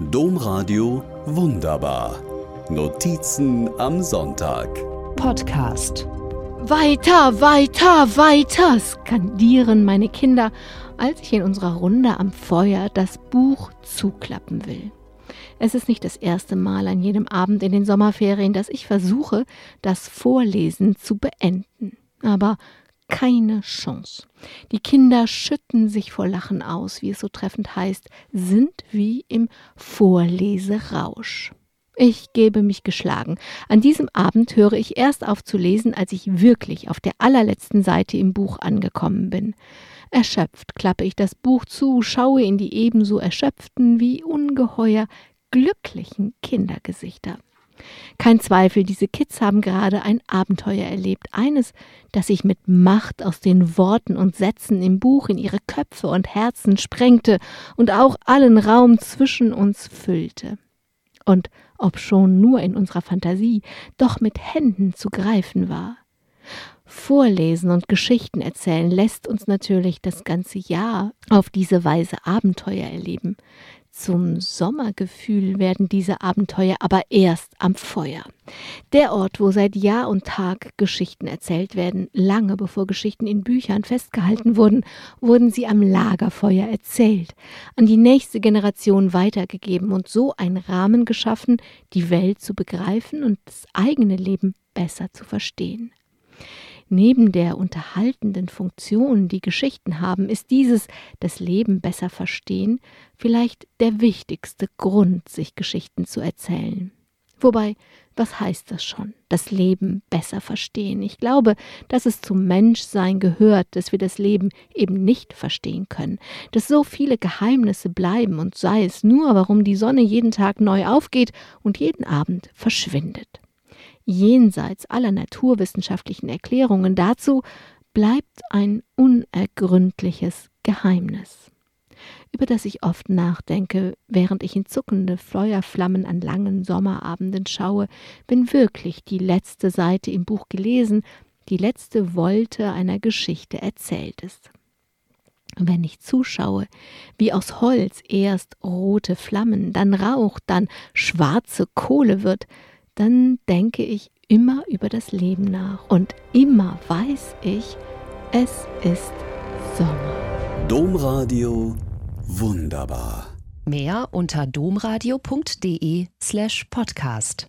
Domradio Wunderbar. Notizen am Sonntag. Podcast. Weiter, weiter, weiter, skandieren meine Kinder, als ich in unserer Runde am Feuer das Buch zuklappen will. Es ist nicht das erste Mal an jedem Abend in den Sommerferien, dass ich versuche, das Vorlesen zu beenden. Aber keine Chance. Die Kinder schütten sich vor Lachen aus, wie es so treffend heißt, sind wie im Vorleserausch. Ich gebe mich geschlagen. An diesem Abend höre ich erst auf zu lesen, als ich wirklich auf der allerletzten Seite im Buch angekommen bin. Erschöpft klappe ich das Buch zu, schaue in die ebenso erschöpften wie ungeheuer glücklichen Kindergesichter. Kein Zweifel, diese Kids haben gerade ein Abenteuer erlebt, eines, das sich mit Macht aus den Worten und Sätzen im Buch in ihre Köpfe und Herzen sprengte und auch allen Raum zwischen uns füllte. Und obschon nur in unserer Fantasie, doch mit Händen zu greifen war. Vorlesen und Geschichten erzählen lässt uns natürlich das ganze Jahr auf diese Weise Abenteuer erleben. Zum Sommergefühl werden diese Abenteuer aber erst am Feuer. Der Ort, wo seit Jahr und Tag Geschichten erzählt werden, lange bevor Geschichten in Büchern festgehalten wurden, wurden sie am Lagerfeuer erzählt, an die nächste Generation weitergegeben und so ein Rahmen geschaffen, die Welt zu begreifen und das eigene Leben besser zu verstehen. Neben der unterhaltenden Funktion, die Geschichten haben, ist dieses das Leben besser verstehen vielleicht der wichtigste Grund, sich Geschichten zu erzählen. Wobei, was heißt das schon? Das Leben besser verstehen. Ich glaube, dass es zum Menschsein gehört, dass wir das Leben eben nicht verstehen können, dass so viele Geheimnisse bleiben und sei es nur, warum die Sonne jeden Tag neu aufgeht und jeden Abend verschwindet jenseits aller naturwissenschaftlichen Erklärungen dazu bleibt ein unergründliches Geheimnis, über das ich oft nachdenke, während ich in zuckende Feuerflammen an langen Sommerabenden schaue, wenn wirklich die letzte Seite im Buch gelesen, die letzte Wolte einer Geschichte erzählt ist. Wenn ich zuschaue, wie aus Holz erst rote Flammen, dann Rauch, dann schwarze Kohle wird, dann denke ich immer über das Leben nach und immer weiß ich, es ist Sommer. Domradio wunderbar. Mehr unter domradio.de slash podcast.